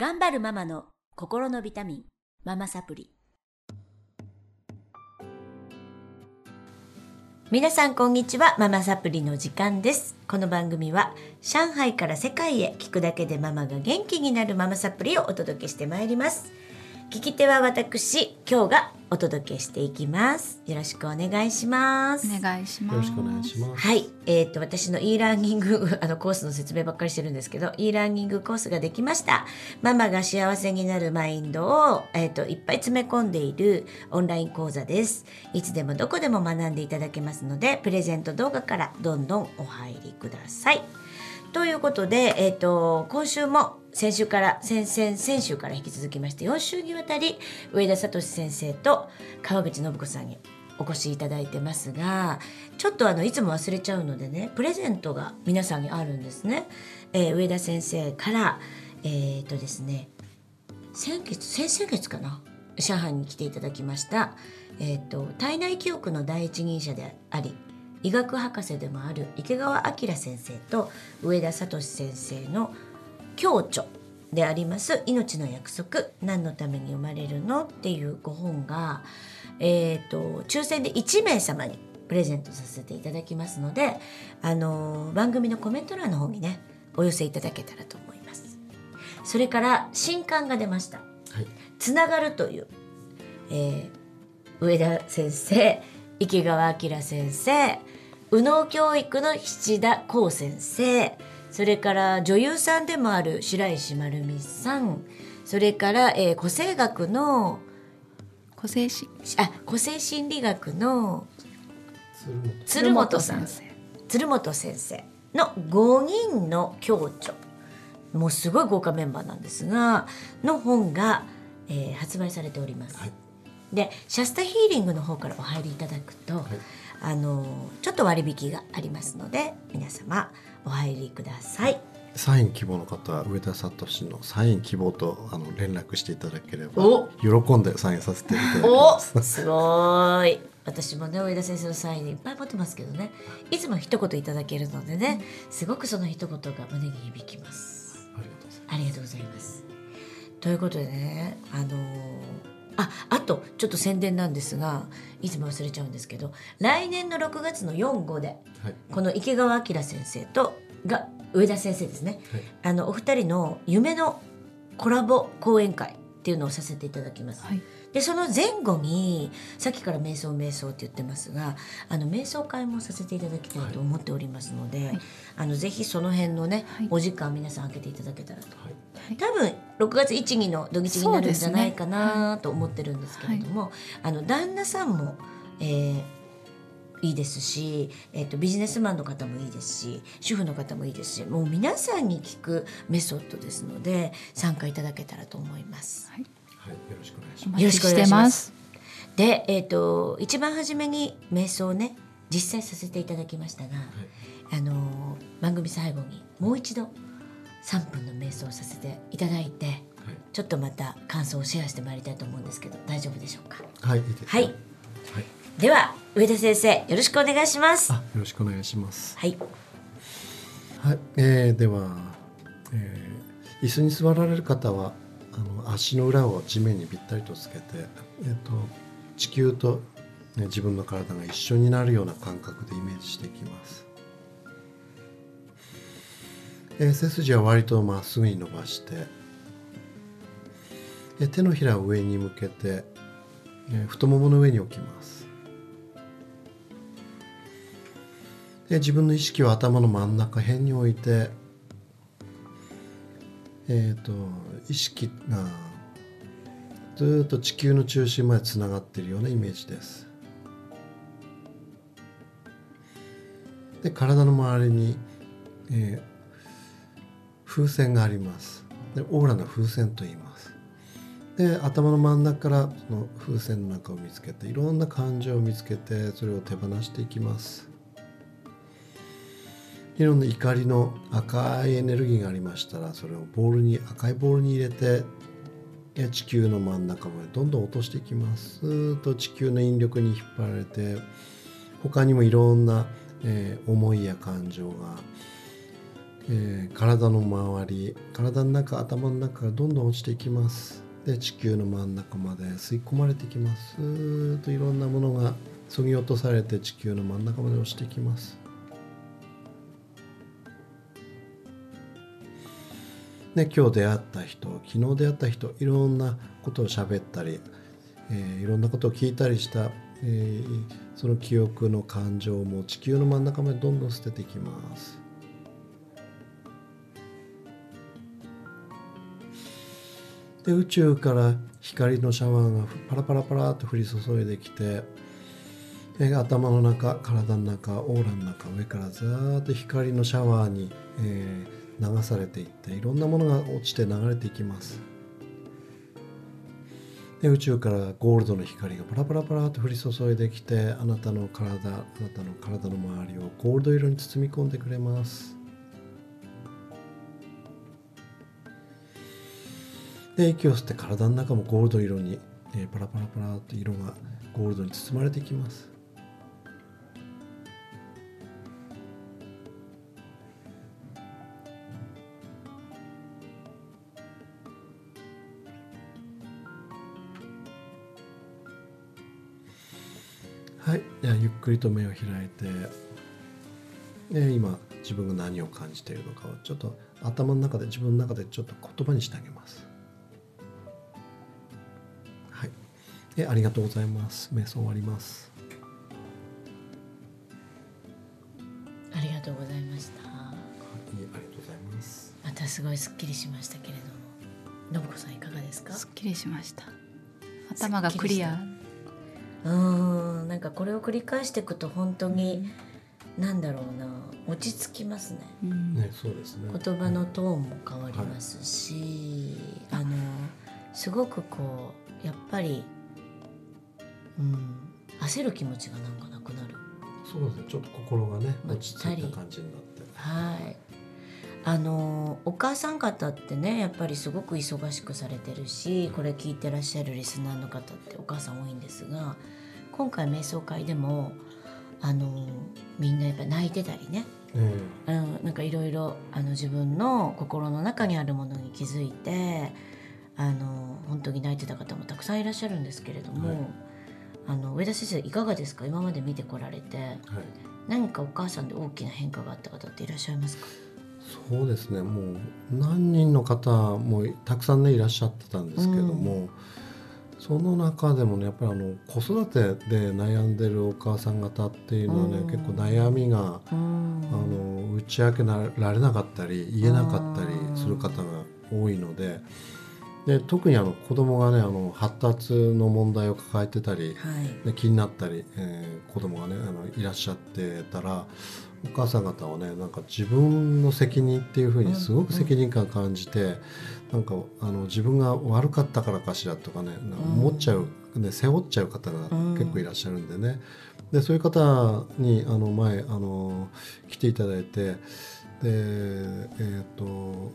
頑張るママの心のビタミン、ママサプリ。皆さんこんにちは、ママサプリの時間です。この番組は上海から世界へ聞くだけでママが元気になるママサプリをお届けしてまいります。聞き手は私、今日がお届けしていきます。よろしくお願いします。お願いします。よろしくお願いします。はい、えっ、と私の e ラーニングあのコースの説明ばっかりしてるんですけど e ラーニングコースができましたママが幸せになるマインドを、えー、といっぱい詰め込んでいるオンライン講座ですいつでもどこでも学んでいただけますのでプレゼント動画からどんどんお入りくださいということで、えー、と今週も先週から先々先週から引き続きまして4週にわたり上田聡先生と川口信子さんにお越しいただいてますがちょっとあのいつも忘れちゃうのでねプレゼントが皆さんにあるんですね。えー上田先生からえっ、とですね先月先々月かな上海に来ていただきました、えー、と体内記憶の第一人者であり医学博士でもある池川明先生と上田聡先生の共著であります「命の約束何のために生まれるの?」っていうご本が、えー、と抽選で1名様にプレゼントさせていただきますので、あのー番組のコメント欄の方にねお寄せいただけたらと思います。それから新刊が出ましたはい。「つながる」という、えー上田先生池川明先生右脳教育の七田光先生それから女優さんでもある白石丸美さんそれから、えー個性学の個性しあ個性心理学の鶴鶴本さん生。鶴本先生の5人の共著もうすごい豪華メンバーなんですがの本が、えー発売されております。はいでシャスタヒーリングの方からお入りいただくと、はい。あのちょっと割引がありますので皆様お入りください。サイン希望の方は上田聡のサイン希望とあの連絡していただければお喜んでサインさせていただきおます。すごい私もね上田先生のサインいっぱい持ってますけどねいつも一言いただけるのでねすごくその一言が胸に響きます。ありがとうございます。ありがとうございます。ということでね、あのーああとちょっと宣伝なんですがいつも忘れちゃうんですけど来年の6月の4号ではい。この池川明先生とが上田先生ですねはい。あのお二人の夢のコラボ講演会っていうのをさせていただきます。はい。でその前後にさっきから瞑想瞑想って言ってますがあの瞑想会もさせていただきたいと思っておりますので、はいあのぜひその辺のね、はいお時間皆さん空けていただけたらとはい。多分6月1日の土日になるんじゃないかなと思ってるんですけれども、あの旦那さんも、えーいいですし、えー、とビジネスマンの方もいいですし主婦の方もいいですしもう皆さんに聞くメソッドですので参加いただけたらと思います。はい。はい。よろしくお願いしおます。よろしくお願いしまますす。で、えー、と一番初めに瞑想をね実践させていただきましたが、あのー番組最後にもう一度3分の瞑想をさせていただいてはい。ちょっとまた感想をシェアしてまいりたいと思うんですけど大丈夫でしょうか？はい。はい。はい。では上田先生よろしくお願いしますあ、よろしくお願いします。はいはい。えー、では、えー、椅子に座られる方はあの足の裏を地面にぴったりとつけて、えっ、と地球と、ね、自分の体が一緒になるような感覚でイメージしていきます。えー背筋は割とまっすぐに伸ばして、えー手のひらを上に向けて、えー太ももの上に置きます。で自分の意識を頭の真ん中辺に置いて、えー、と意識がずっと地球の中心までつながっているようなイメージです。で体の周りに、えー風船があります。でオーラの風船と言います。で頭の真ん中からその風船の中を見つけていろんな感情を見つけてそれを手放していきます。いろんな怒りの赤いエネルギーがありましたらそれをボールに赤いボールに入れて地球の真ん中までどんどん落としていきます。スーッと地球の引力に引っ張られて他にもいろんな、えー思いや感情がえー体の周り体の中頭の中がどんどん落ちていきます。で地球の真ん中まで吸い込まれていきます。スーッといろんなものがそぎ落とされて地球の真ん中まで落ちていきます。で今日出会った人昨日出会った人いろんなことを喋ったり、えーいろんなことを聞いたりした、えーその記憶の感情も地球の真ん中までどんどん捨てていきます。で宇宙から光のシャワーがパラパラパラっと降り注いできて頭の中体の中オーラの中上からずっと光のシャワーに、えー流されていっていろんなものが落ちて流れていきます。で宇宙からゴールドの光がパラパラパラと降り注いできてあなたの体あなたの体の周りをゴールド色に包み込んでくれます。で息を吸って体の中もゴールド色に、えーパラパラパラと色がゴールドに包まれていきます。ゆっくりと目を開いてで今自分が何を感じているのかをちょっと頭の中で自分の中でちょっと言葉にしてあげます。はい、でありがとうございます。瞑想終わります。ありがとうございましたはい、ありがとうございます。またすごいすっきりしましたけれども信子さんいかがですか？すっきりしました頭がクリアうーん。なんかこれを繰り返していくと本当に、なんだろうな。落ち着きますね。うん。ね、そうですね。言葉のトーンも変わりますし、あのすごくこうやっぱり、うん、焦る気持ちがなんかなくなる。そうですね。ちょっと心がねま落ち着いた感じになって。はいあのお母さん方ってねやっぱりすごく忙しくされてるしこれ聞いてらっしゃるリスナーの方ってお母さん多いんですが今回瞑想会でもあのみんなやっぱ泣いてたりね。えうん、なんかいろいろあの自分の心の中にあるものに気づいてあの本当に泣いてた方もたくさんいらっしゃるんですけれども、はい。あの上田先生いかがですか？今まで見てこられて。えはい。何かお母さんで大きな変化があった方っていらっしゃいますか？そうですね。もう何人の方もたくさんねいらっしゃってたんですけども。その中でもねやっぱりあの子育てで悩んでるお母さん方っていうのはね、うん結構悩みがうんあの打ち明けられなかったり言えなかったりする方が多いのでで特にあの子供がねあの発達の問題を抱えてたりはい。で気になったり、えー子供がねあのいらっしゃってたらお母さん方はねなんか自分の責任っていうふうにすごく責任感感じて、なんかあの自分が悪かったからかしらとかね思っちゃう、ね、背負っちゃう方が結構いらっしゃるんでね、でそういう方にあの前あの来ていただいてでえっ、と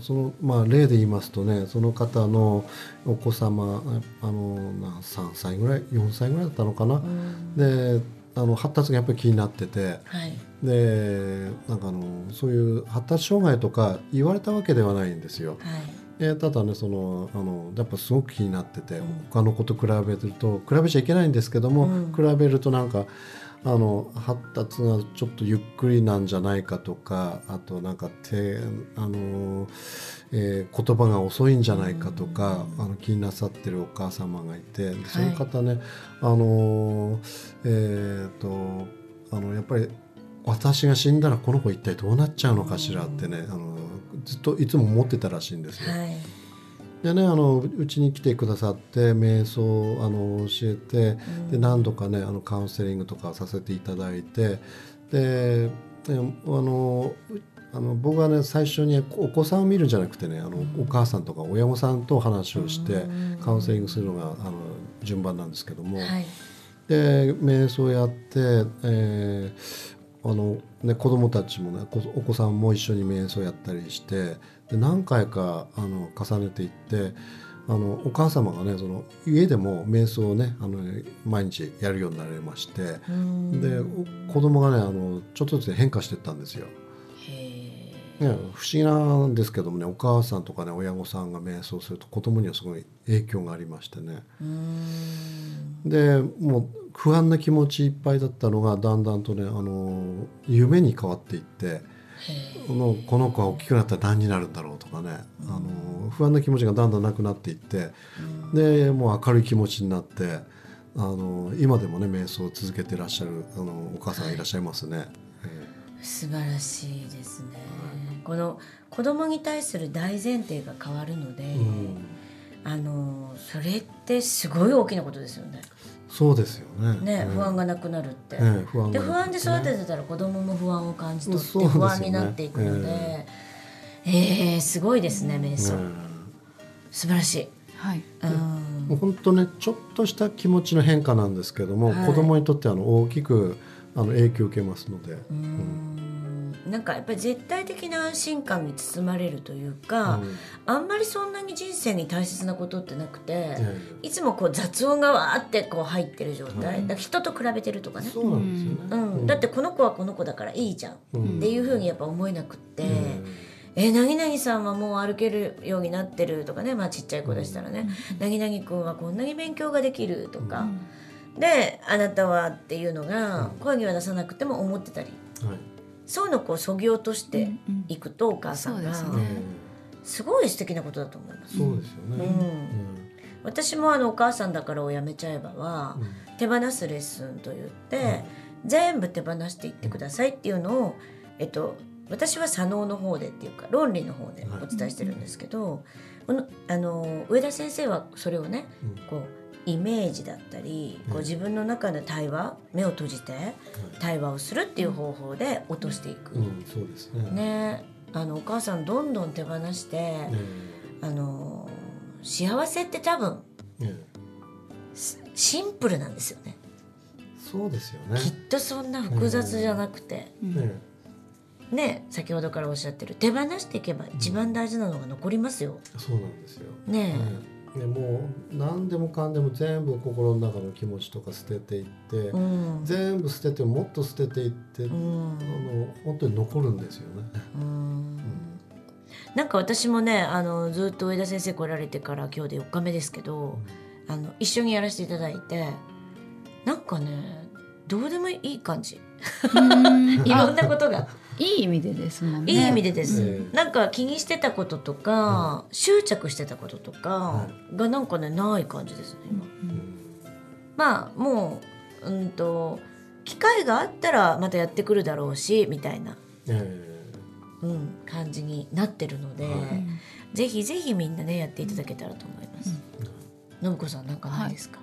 そのまあ例で言いますとねその方のお子様あのな3歳ぐらい4歳ぐらいだったのかな、うん。であの発達がやっぱり気になってて。はい。でなんかあのそういう発達障害とか言われたわけではないんですよ。はい。でただねそのあのやっぱすごく気になってて、うん。他の子と比べると比べちゃいけないんですけども、うん。比べるとなんかあの発達がちょっとゆっくりなんじゃないかとかあとなんか手あの、えー言葉が遅いんじゃないかとか、あの気になさってるお母様がいてその方ね、あのえっ、とあのやっぱり私が死んだらこの子一体どうなっちゃうのかしらってね、あのずっといつも思ってたらしいんですよ。はいでねあのうちに来てくださって瞑想をあの教えて、で何度かねあのカウンセリングとかさせていただいてでであのうあの僕はね最初にお子さんを見るんじゃなくてねあの、お母さんとか親御さんと話をしてカウンセリングするのがあの順番なんですけども、はい。で瞑想やって、えーあのね、子供たちもねこお子さんも一緒に瞑想やったりしてで何回かあの重ねていってあのお母様がねその家でも瞑想をねあの毎日やるようになりましてうん。でお子供がねあのちょっとずつ変化していったんですよ。へね、不思議なんですけどもねお母さんとかね親御さんが瞑想すると子供にはすごい影響がありましてね。でもう不安な気持ちいっぱいだったのがだんだんとねあの夢に変わっていってこのこの子は大きくなったら何になるんだろうとかねあの不安な気持ちがだんだんなくなっていってでもう明るい気持ちになってあの今でもね瞑想を続けてらっしゃるあのお母さんがいらっしゃいますね。え素晴らしいですね。この子供に対する大前提が変わるので、えうんあのそれってすごい大きなことですよね。そうですよね。ね、ええ不安がなくなるって。ええ不安でが不安で育ててたら子供も不安を感じ取って不安になっていくので、ええすごいですね瞑想、え素晴らしい。はい。うん。もう本当ねちょっとした気持ちの変化なんですけども、はい。子供にとってあの大きくあの影響を受けますので、うーんなんかやっぱり絶対的な安心感に包まれるというか、うん。あんまりそんなに人生に大切なことってなくて、えいつもこう雑音がわーってこう入ってる状態、はいだ人と比べてるとかね、そうなんですよね。うん。だってこの子はこの子だからいいじゃん、うんっていうふうにやっぱ思えなくって、うん。え何々さんはもう歩けるようになってるとかね。まあちっちゃい子でしたらね、何々君はこんなに勉強ができるとか、であなたはっていうのが声には出さなくても思ってたり。はいそういうのをこうそぎ落としていくとお母さんが、すね。すごい素敵なことだと思います。そうですよね。うん。私もあのお母さんだからをやめちゃえばは、うん。手放すレッスンと言って、全部手放していってくださいっていうのを、えっと、私は左脳の方でっていうか論理の方でお伝えしてるんですけど、このあの上田先生はそれをねうん。こうイメージだったり、こううん自分の中で対話目を閉じて対話をするっていう方法で落としていく。うん、そうですね。ねあのお母さんどんどん手放して、えあの幸せって多分ええシンプルなんですよね。えそうですよね。きっとそんな複雑じゃなくて、ねね先ほどからおっしゃってる手放していけば一番大事なのが残りますよ。そうなんですよ。ねねねもう何でもかんでも全部心の中の気持ちとか捨てていって、うん。全部捨ててもっと捨てていって、うあんの本当に残るんですよね。うん。なんか私もねあのずっと上田先生来られてから今日で4日目ですけど、あの一緒にやらせていただいてなんかねどうでもいい感じ。うん。いろんなことがいい意味でですもんね。いい意味でです、うん。なんか気にしてたこととか、執着してたこととかはがなんかねない感じですね今。うん。まあもううんと機会があったらまたやってくるだろうしみたいな、えうん、感じになってるので、はい。ぜひぜひみんなねやっていただけたらと思います。信子さんなんかないですか、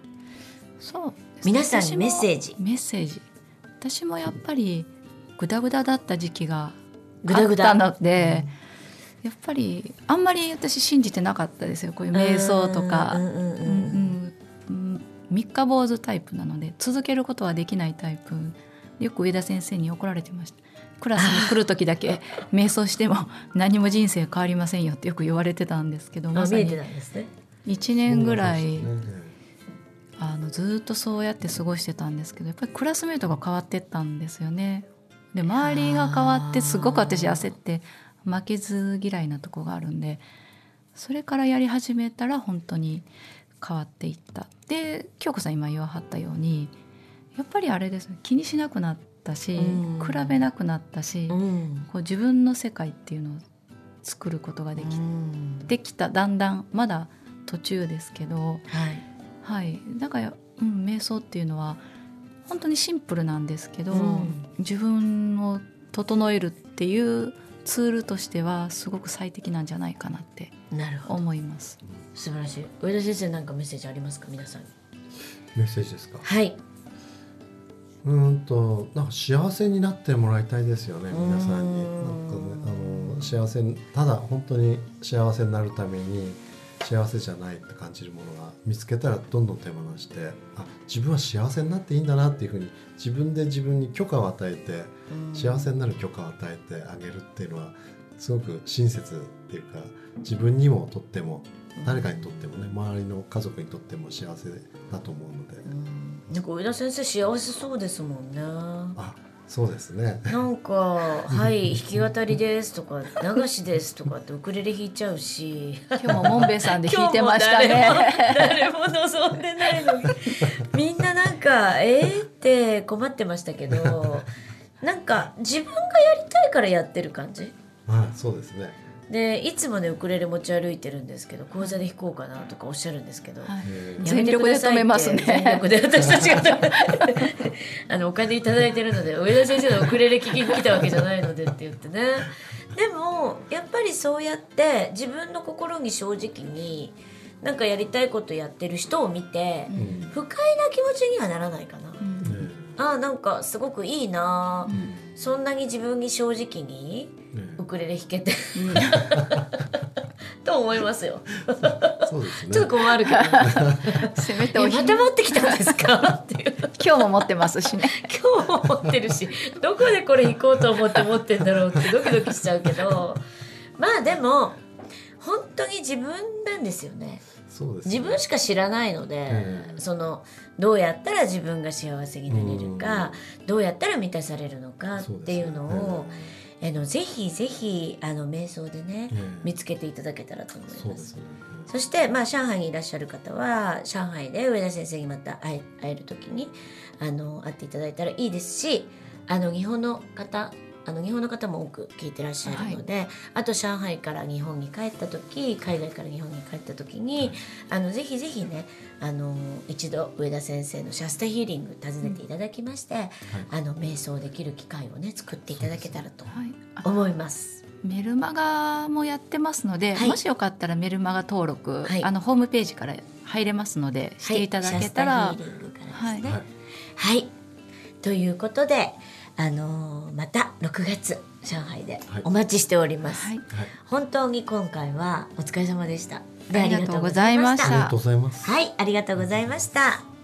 そうですね。皆さんにメッセージ。メッセージ。私もやっぱりグダグダだった時期がグダグダ。あったので、やっぱりあんまり私信じてなかったですよ。こういう瞑想とか。三日坊主タイプなので続けることはできないタイプ。よく上田先生に怒られてました。クラスに来る時だけ 瞑想しても何も人生変わりませんよってよく言われてたんですけどまさにあ見えてたんですね。1年ぐらい、あのずっとそうやって過ごしてたんですけどやっぱりクラスメートが変わってったんですよね。で周りが変わってすごく私焦って負けず嫌いなとこがあるんでそれからやり始めたら本当に変わっていった。で京子さん今言わはったようにやっぱりあれですね気にしなくなったしうん。比べなくなったしうん。こう自分の世界っていうのを作ることができうん。できた。だんだんまだ途中ですけど。はい。はい、だから、うん、瞑想っていうのは本当にシンプルなんですけど、うん自分を整えるっていうツールとしてはすごく最適なんじゃないかなってなるほど思います。素晴らしい上田先生なんかメッセージありますか皆さんにメッセージですか？はい。うーんとなんか幸せになってもらいたいですよね皆さんに。なんかねあの幸せにただ本当に幸せになるために幸せじゃないって感じるものが見つけたらどんどん手放してあ自分は幸せになっていいんだなっていうふうに自分で自分に許可を与えて幸せになる許可を与えてあげるっていうのはすごく親切っていうか自分にもとっても誰かにとってもね周りの家族にとっても幸せだと思うので。うん。なんか上田先生幸せそうですもんね。あそうですねなんか「はい弾き語りです」とか「流しです」とかってウクレレ弾いちゃうし今日もモンベイさんで弾いてましたね。誰も誰も望んでないのに みんななんか「えー?」って困ってましたけどなんか自分がやりたいからやってる感じ？はいそうですねでいつもねウクレレ持ち歩いてるんですけど講座で弾こうかなとかおっしゃるんですけど、はい。えー全力で止めますね。全力で私たちが。止 めあのお金いただいてるので上田先生のウクレレ聞きに来たわけじゃないのでって言ってね。でもやっぱりそうやって自分の心に正直になんかやりたいことやってる人を見てうん。不快な気持ちにはならないかな、うん。えあーなんかすごくいいな、ー。そんなに自分に正直にえウクレレ弾けて。と思いますよ。ーそうですね。ちょっと困るけど。せめてまた持ってきたんですか？っていう。今日も持ってますしね。今日も持ってるしどこでこれ弾こうと思って持ってんだろうってドキドキしちゃうけど。まあでも本当に自分なんですよね。ね。自分しか知らないので、ええ。そのどうやったら自分が幸せになれるか、どうやったら満たされるのかっていうのをあのぜひぜひあの瞑想でね、ええ見つけていただけたらと思います。そねそして、まあ、上海にいらっしゃる方は上海で上田先生にまた会え会える時にあの会っていただいたらいいですしあの日本の方あの日本の方も多く聞いてらっしゃるので、あと上海から日本に帰った時海外から日本に帰った時にあのぜひぜひねあの一度上田先生のシャスタヒーリング訪ねていただきまして、あの瞑想できる機会をね作っていただけたらと思います。メルマガもやってますので、はい。もしよかったらメルマガ登録、はい。あのホームページから入れますのでしていただけたら、はい、ね。はい。はい。ということで、あのーまた6月上海ではいお待ちしております。はいはい本当に今回はお疲れ様でした。でありがとうございましありがとうございますはい、ありがとうございました。